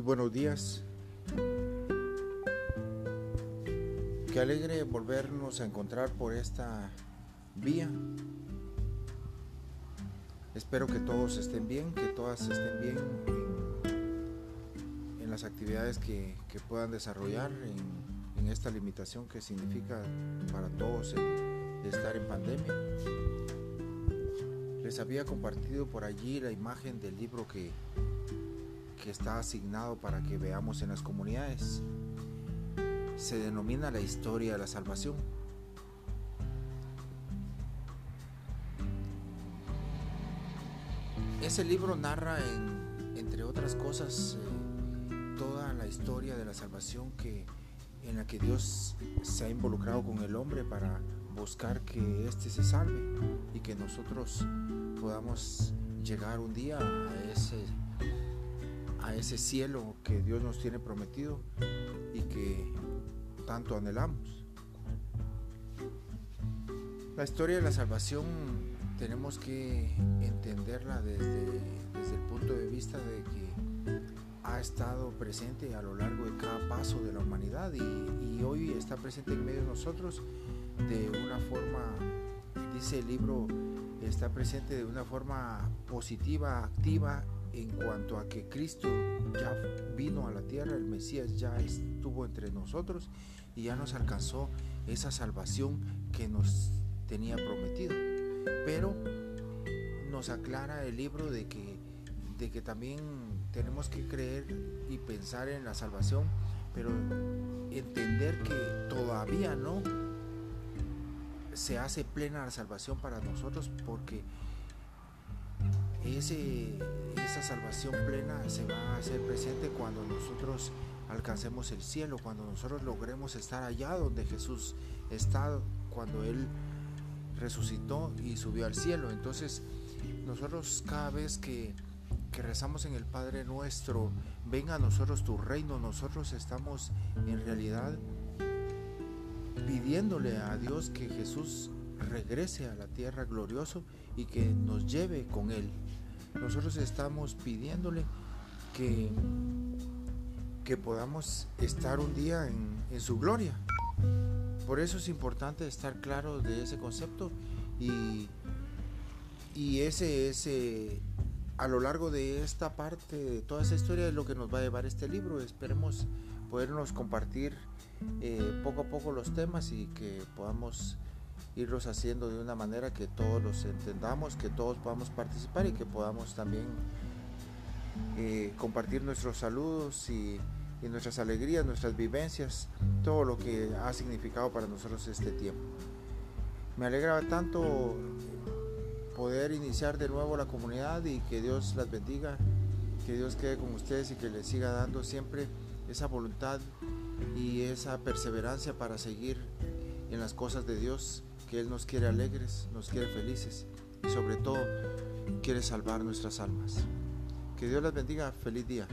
buenos días. Qué alegre volvernos a encontrar por esta vía. Espero que todos estén bien, que todas estén bien en, las actividades que, puedan desarrollar en, en, esta limitación que significa para todos el estar en pandemia. Les había compartido por allí la imagen del libro que, que está asignado para que veamos en las comunidades. Se denomina la historia de la salvación. Ese libro narra, entre otras cosas, eh, toda la historia de la salvación que, en la que Dios se ha involucrado con el hombre para buscar que éste se salve y que nosotros podamos llegar un día a ese a ese cielo que Dios nos tiene prometido y que tanto anhelamos. La historia de la salvación tenemos que entenderla desde, desde el punto de vista de que ha estado presente a lo largo de cada paso de la humanidad y, y hoy está presente en medio de nosotros de una forma, dice el libro, está presente de una forma positiva, activa en cuanto a que Cristo ya vino a la tierra, el Mesías ya estuvo entre nosotros y ya nos alcanzó esa salvación que nos tenía prometido. Pero nos aclara el libro de que, de que también tenemos que creer y pensar en la salvación, pero entender que todavía no se hace plena la salvación para nosotros porque ese, esa salvación plena se va a hacer presente cuando nosotros alcancemos el cielo, cuando nosotros logremos estar allá donde Jesús está, cuando Él resucitó y subió al cielo. Entonces, nosotros cada vez que, que rezamos en el Padre nuestro, venga a nosotros tu reino, nosotros estamos en realidad pidiéndole a Dios que Jesús regrese a la tierra glorioso y que nos lleve con Él. Nosotros estamos pidiéndole que, que podamos estar un día en, su gloria. Por eso es importante estar claro de ese concepto y, y ese, ese, a lo largo de esta parte, de toda esa historia es lo que nos va a llevar este libro. Esperemos podernos compartir eh, poco a poco los temas y que podamos irlos haciendo de una manera que todos los entendamos, que todos podamos participar y que podamos también eh, compartir nuestros saludos y, y, nuestras alegrías, nuestras vivencias, todo lo que ha significado para nosotros este tiempo. Me alegra tanto poder iniciar de nuevo la comunidad y que Dios las bendiga, que Dios quede con ustedes y que les siga dando siempre esa voluntad y esa perseverancia para seguir en las cosas de Dios que Él nos quiere alegres, nos quiere felices y sobre todo quiere salvar nuestras almas. Que Dios las bendiga. Feliz día.